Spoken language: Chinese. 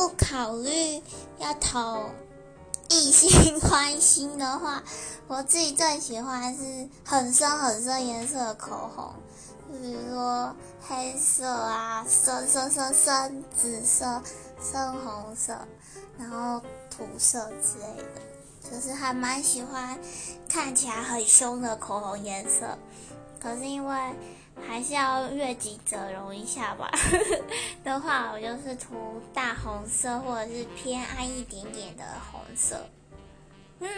不考虑要投异性欢心的话，我自己最喜欢是很深很深颜色的口红，就比如说黑色啊、深深深深紫色、深红色，然后土色之类的，就是还蛮喜欢看起来很凶的口红颜色。可是因为还是要悦己者容一下吧，的话我就是涂大红色或者是偏暗一点点的红色。嗯，